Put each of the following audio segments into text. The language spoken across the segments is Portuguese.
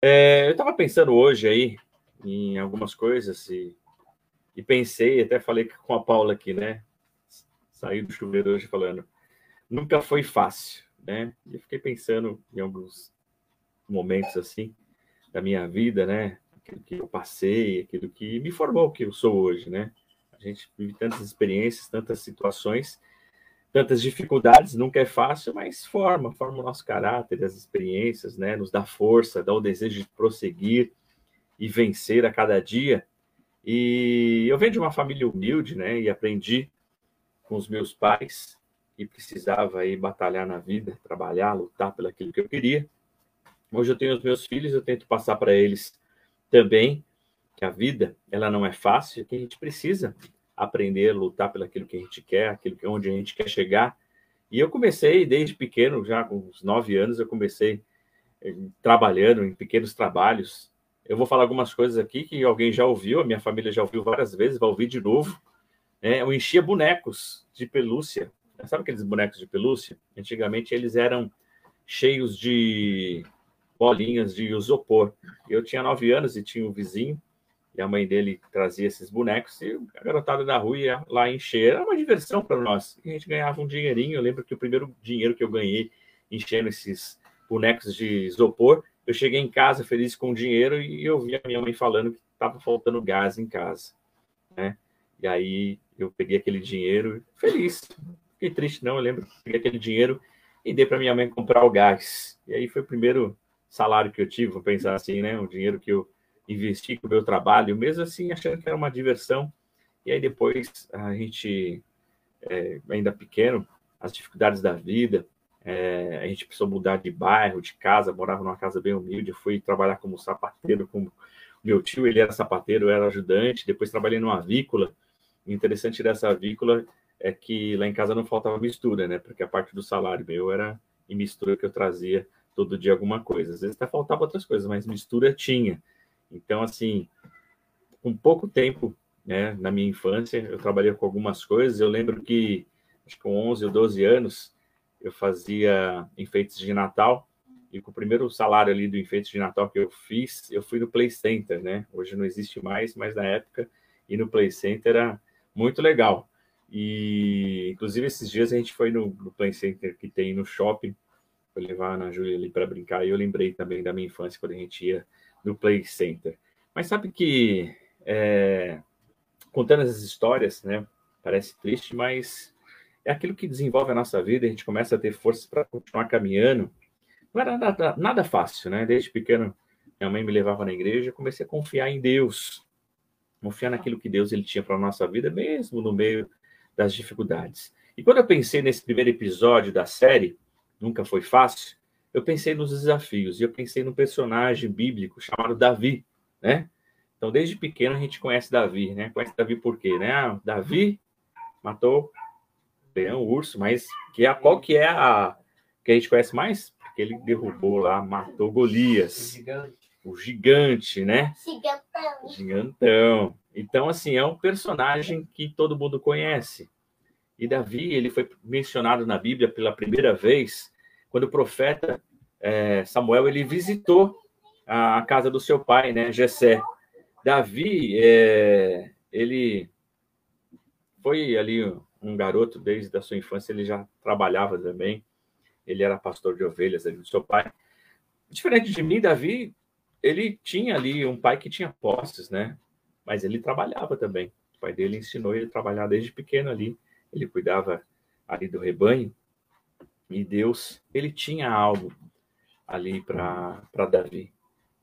É, eu estava pensando hoje aí em algumas coisas e, e pensei, até falei com a Paula aqui, né? Saí do chuveiro hoje falando, nunca foi fácil, né? E fiquei pensando em alguns momentos assim da minha vida, né? Aquilo que eu passei, aquilo que me formou o que eu sou hoje, né? A gente vive tantas experiências, tantas situações tantas dificuldades, nunca é fácil, mas forma, forma o nosso caráter, as experiências, né? Nos dá força, dá o desejo de prosseguir e vencer a cada dia. E eu venho de uma família humilde, né? E aprendi com os meus pais que precisava aí batalhar na vida, trabalhar, lutar pelo aquilo que eu queria. Hoje eu tenho os meus filhos, eu tento passar para eles também que a vida ela não é fácil, que a gente precisa aprender, lutar pelo aquilo que a gente quer, aquilo que onde a gente quer chegar. E eu comecei desde pequeno, já com uns nove anos, eu comecei eh, trabalhando em pequenos trabalhos. Eu vou falar algumas coisas aqui que alguém já ouviu, a minha família já ouviu várias vezes, vai ouvir de novo. É, eu enchia bonecos de pelúcia. Sabe aqueles bonecos de pelúcia? Antigamente eles eram cheios de bolinhas de isopor. Eu tinha nove anos e tinha um vizinho e a mãe dele trazia esses bonecos e a garotada da rua ia lá encher. Era uma diversão para nós. E a gente ganhava um dinheirinho. Eu lembro que o primeiro dinheiro que eu ganhei enchendo esses bonecos de isopor, eu cheguei em casa feliz com o dinheiro e eu vi a minha mãe falando que estava faltando gás em casa. Né? E aí eu peguei aquele dinheiro feliz. Fiquei triste, não. Eu lembro que peguei aquele dinheiro e dei para minha mãe comprar o gás. E aí foi o primeiro salário que eu tive, vou pensar assim, né? O dinheiro que eu investir com o meu trabalho, mesmo assim achando que era uma diversão. E aí depois a gente, é, ainda pequeno, as dificuldades da vida, é, a gente precisou mudar de bairro, de casa, morava numa casa bem humilde, fui trabalhar como sapateiro, como meu tio, ele era sapateiro, eu era ajudante, depois trabalhei numa avícola. O interessante dessa avícola é que lá em casa não faltava mistura, né? Porque a parte do salário meu era em mistura que eu trazia todo dia alguma coisa. Às vezes até faltava outras coisas, mas mistura tinha. Então, assim, com pouco tempo, né, na minha infância, eu trabalhei com algumas coisas. Eu lembro que, acho que com 11 ou 12 anos, eu fazia enfeites de Natal. E com o primeiro salário ali do enfeite de Natal que eu fiz, eu fui no Play Center, né? Hoje não existe mais, mas na época, ir no Play Center era muito legal. E, inclusive, esses dias a gente foi no, no Play Center que tem no shopping, foi levar a Ana Júlia ali para brincar. E eu lembrei também da minha infância, quando a gente ia no Play Center. Mas sabe que, é, contando essas histórias, né, parece triste, mas é aquilo que desenvolve a nossa vida, a gente começa a ter força para continuar caminhando. Não era nada, nada fácil, né? Desde pequeno, minha mãe me levava na igreja, comecei a confiar em Deus, confiar naquilo que Deus ele tinha para a nossa vida, mesmo no meio das dificuldades. E quando eu pensei nesse primeiro episódio da série, Nunca Foi Fácil, eu pensei nos desafios e eu pensei no personagem bíblico chamado Davi, né? Então, desde pequeno a gente conhece Davi, né? Conhece Davi por quê, né? Ah, Davi matou leão, urso, mas que é, qual que é a que a gente conhece mais? Porque ele derrubou lá, matou Golias. O gigante. O gigante, né? Gigantão. Gigantão. Então, assim, é um personagem que todo mundo conhece. E Davi, ele foi mencionado na Bíblia pela primeira vez quando o profeta é, Samuel ele visitou a, casa do seu pai, né, Jessé. Davi, é, ele foi ali um garoto desde a sua infância, ele já trabalhava também. Ele era pastor de ovelhas ali do seu pai. Diferente de mim, Davi, ele tinha ali um pai que tinha posses, né? Mas ele trabalhava também. O pai dele ensinou ele a trabalhar desde pequeno ali. Ele cuidava ali do rebanho. E Deus, ele tinha algo ali para Davi.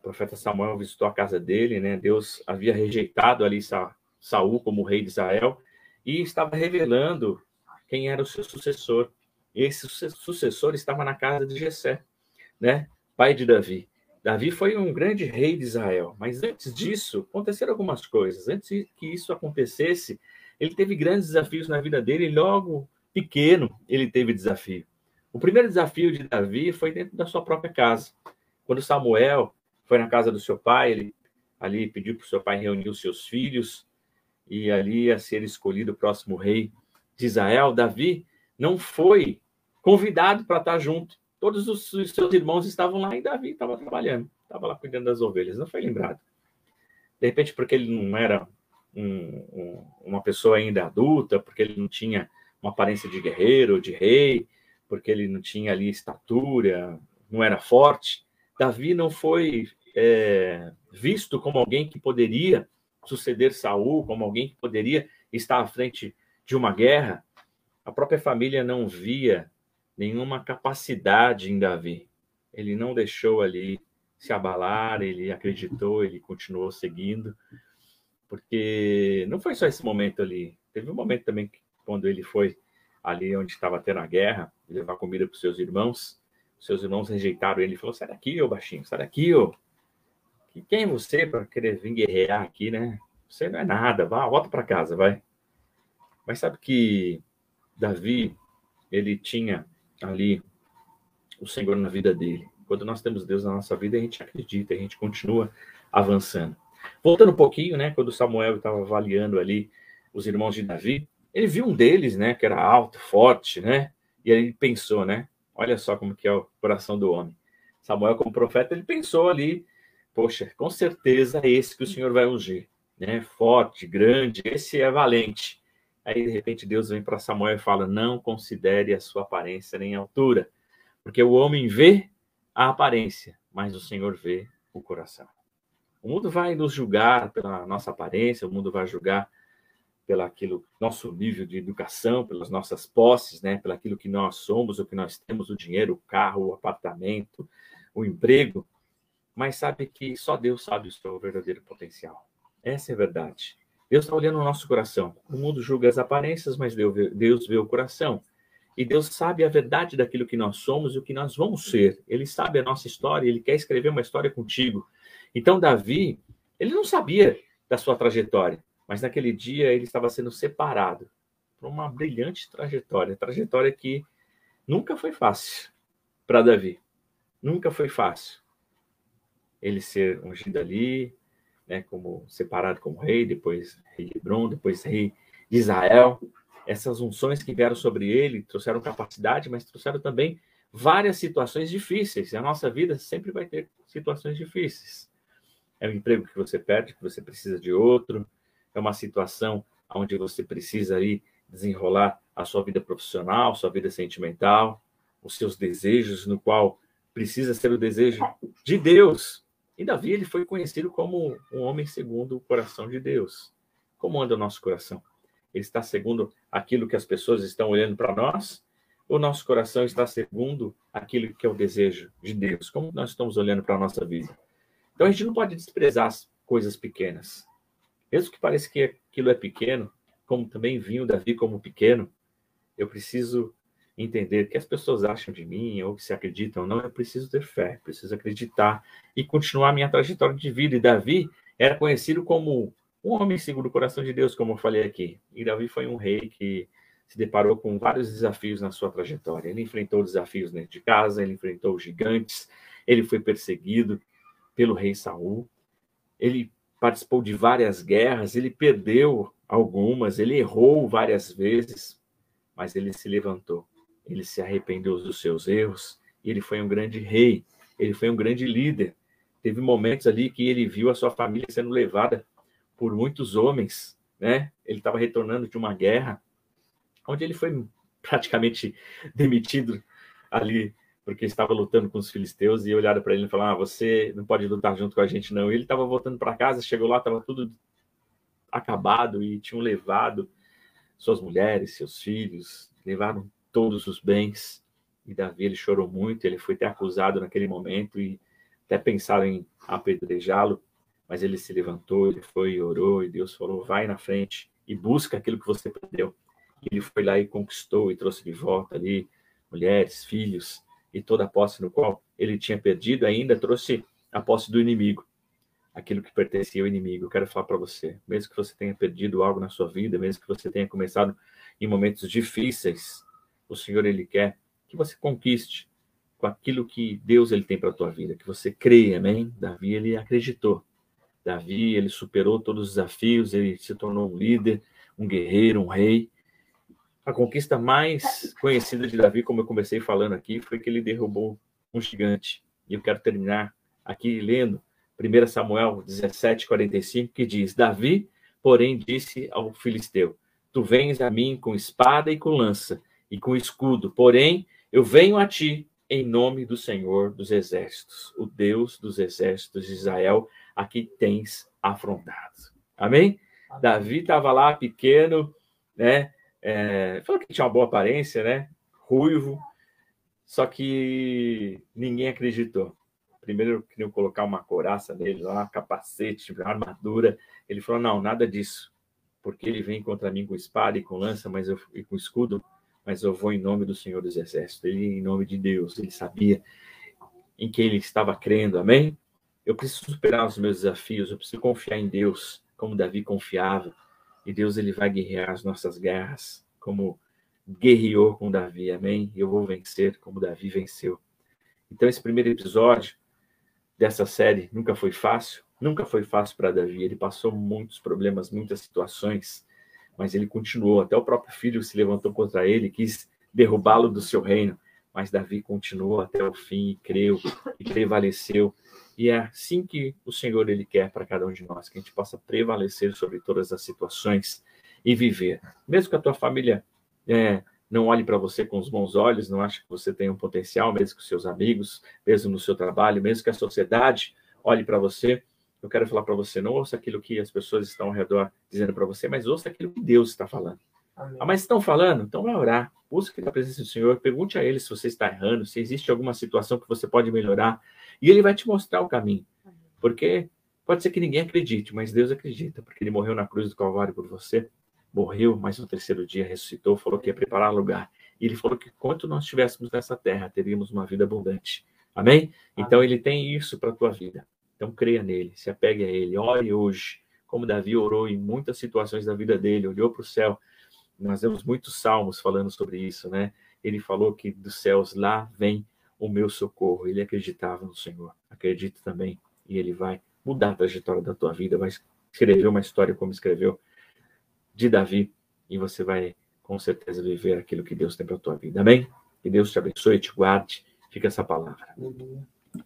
O profeta Samuel visitou a casa dele, né? Deus havia rejeitado ali Sa, Saul como rei de Israel e estava revelando quem era o seu sucessor. Esse sucessor estava na casa de Jessé, né? Pai de Davi. Davi foi um grande rei de Israel, mas antes disso aconteceram algumas coisas. Antes que isso acontecesse, ele teve grandes desafios na vida dele e logo pequeno ele teve desafio. O primeiro desafio de Davi foi dentro da sua própria casa. Quando Samuel foi na casa do seu pai, ele ali pediu para o seu pai reunir os seus filhos e ali ia ser escolhido o próximo rei de Israel. Davi não foi convidado para estar junto. Todos os seus irmãos estavam lá e Davi estava trabalhando. estava lá cuidando das ovelhas, não foi lembrado. De repente, porque ele não era um, um, uma pessoa ainda adulta, porque ele não tinha uma aparência de guerreiro, de rei, porque ele não tinha ali estatura, não era forte. Davi não foi é, visto como alguém que poderia suceder Saul, como alguém que poderia estar à frente de uma guerra. A própria família não via nenhuma capacidade em Davi. Ele não deixou ali se abalar, ele acreditou, ele continuou seguindo, porque não foi só esse momento ali. Teve um momento também que, quando ele foi ali onde estava tendo a guerra, levar comida para os seus irmãos, seus irmãos rejeitaram ele e falou: sai daqui, ô baixinho, sai daqui, ô. Quem é você para querer vir guerrear aqui, né? Você não é nada, vá, volta para casa, vai. Mas sabe que Davi, ele tinha ali o Senhor na vida dele. Quando nós temos Deus na nossa vida, a gente acredita, a gente continua avançando. Voltando um pouquinho, né, quando Samuel estava avaliando ali os irmãos de Davi, ele viu um deles, né, que era alto, forte, né, e aí ele pensou, né, olha só como que é o coração do homem. Samuel, como profeta, ele pensou ali, poxa, com certeza é esse que o Senhor vai ungir, né, forte, grande, esse é valente. Aí, de repente, Deus vem para Samuel e fala: Não considere a sua aparência nem a altura, porque o homem vê a aparência, mas o Senhor vê o coração. O mundo vai nos julgar pela nossa aparência, o mundo vai julgar pelo aquilo, nosso nível de educação, pelas nossas posses, né, pelo aquilo que nós somos, o que nós temos, o dinheiro, o carro, o apartamento, o emprego. Mas sabe que só Deus sabe o seu verdadeiro potencial. Essa é a verdade. Deus está olhando o nosso coração. O mundo julga as aparências, mas Deus vê o coração. E Deus sabe a verdade daquilo que nós somos e o que nós vamos ser. Ele sabe a nossa história, ele quer escrever uma história contigo. Então, Davi, ele não sabia da sua trajetória, mas naquele dia ele estava sendo separado para uma brilhante trajetória trajetória que nunca foi fácil para Davi. Nunca foi fácil. Ele ser ungido ali, né, como separado como rei, depois rei de Hebron, depois rei de Israel. Essas unções que vieram sobre ele trouxeram capacidade, mas trouxeram também várias situações difíceis. A nossa vida sempre vai ter situações difíceis. É um emprego que você perde, que você precisa de outro. É uma situação onde você precisa aí desenrolar a sua vida profissional, sua vida sentimental, os seus desejos, no qual precisa ser o desejo de Deus, e Davi ele foi conhecido como um homem segundo o coração de Deus. Como anda o nosso coração? Ele está segundo aquilo que as pessoas estão olhando para nós? Ou nosso coração está segundo aquilo que é o desejo de Deus? Como nós estamos olhando para a nossa vida? Então a gente não pode desprezar as coisas pequenas. Mesmo que pareça que aquilo é pequeno, como também vinha Davi como pequeno, eu preciso entender que as pessoas acham de mim ou que se acreditam não, eu preciso ter fé, preciso acreditar e continuar minha trajetória de vida. E Davi era conhecido como um homem segundo o coração de Deus, como eu falei aqui. E Davi foi um rei que se deparou com vários desafios na sua trajetória. Ele enfrentou desafios dentro de casa, ele enfrentou gigantes, ele foi perseguido pelo rei Saul, ele participou de várias guerras, ele perdeu algumas, ele errou várias vezes, mas ele se levantou ele se arrependeu dos seus erros, ele foi um grande rei, ele foi um grande líder. Teve momentos ali que ele viu a sua família sendo levada por muitos homens, né? Ele estava retornando de uma guerra, onde ele foi praticamente demitido ali porque estava lutando com os filisteus e olharam para ele e falaram: ah, você não pode lutar junto com a gente não. E ele estava voltando para casa, chegou lá, estava tudo acabado e tinham levado suas mulheres, seus filhos, levaram todos os bens. E Davi ele chorou muito, ele foi até acusado naquele momento e até pensaram em apedrejá-lo, mas ele se levantou, ele foi e orou, e Deus falou: vai na frente e busca aquilo que você perdeu. Ele foi lá e conquistou e trouxe de volta ali mulheres, filhos e toda a posse no qual ele tinha perdido, ainda trouxe a posse do inimigo, aquilo que pertencia ao inimigo. Eu quero falar para você, mesmo que você tenha perdido algo na sua vida, mesmo que você tenha começado em momentos difíceis, o Senhor ele quer que você conquiste com aquilo que Deus ele tem para a tua vida, que você creia, amém? Davi ele acreditou. Davi ele superou todos os desafios, ele se tornou um líder, um guerreiro, um rei. A conquista mais conhecida de Davi, como eu comecei falando aqui, foi que ele derrubou um gigante. E eu quero terminar aqui lendo 1 Samuel 17, 45, que diz: Davi, porém, disse ao filisteu: Tu vens a mim com espada e com lança e com escudo, porém, eu venho a ti em nome do Senhor dos exércitos, o Deus dos exércitos de Israel, a quem tens afrontado. Amém? Amém. Davi estava lá pequeno, né? É, falou que tinha uma boa aparência, né? Ruivo, só que ninguém acreditou. Primeiro queriam colocar uma coraça nele lá, capacete, armadura. Ele falou: não, nada disso, porque ele vem contra mim com espada e com lança, mas eu, e com escudo, mas eu vou em nome do Senhor dos Exércitos. Ele em nome de Deus. Ele sabia em quem ele estava crendo. Amém? Eu preciso superar os meus desafios. Eu preciso confiar em Deus, como Davi confiava. E Deus ele vai guerrear as nossas guerras, como guerreou com Davi. Amém? Eu vou vencer como Davi venceu. Então esse primeiro episódio dessa série nunca foi fácil. Nunca foi fácil para Davi. Ele passou muitos problemas, muitas situações mas ele continuou. Até o próprio filho se levantou contra ele, quis derrubá-lo do seu reino, mas Davi continuou até o fim e creu e prevaleceu. E é assim que o Senhor ele quer para cada um de nós, que a gente possa prevalecer sobre todas as situações e viver. Mesmo que a tua família é, não olhe para você com os bons olhos, não ache que você tem um potencial, mesmo com seus amigos, mesmo no seu trabalho, mesmo que a sociedade olhe para você, eu quero falar para você, não ouça aquilo que as pessoas estão ao redor dizendo para você, mas ouça aquilo que Deus está falando. Amém. Ah, mas estão falando? Então vai orar. Busque a presença do Senhor, pergunte a Ele se você está errando, se existe alguma situação que você pode melhorar, e Ele vai te mostrar o caminho. Porque pode ser que ninguém acredite, mas Deus acredita, porque Ele morreu na cruz do Calvário por você, morreu, mas no terceiro dia ressuscitou, falou que ia preparar lugar. E Ele falou que quanto nós estivéssemos nessa terra, teríamos uma vida abundante. Amém? Então Ele tem isso para a tua vida. Então creia nele, se apegue a ele, ore hoje, como Davi orou em muitas situações da vida dele, olhou para o céu. Nós temos muitos salmos falando sobre isso, né? Ele falou que dos céus lá vem o meu socorro. Ele acreditava no Senhor. Acredita também e ele vai mudar a trajetória da tua vida, vai escrever uma história como escreveu de Davi e você vai com certeza viver aquilo que Deus tem para tua vida. Amém? Que Deus te abençoe, te guarde. Fica essa palavra. Uhum.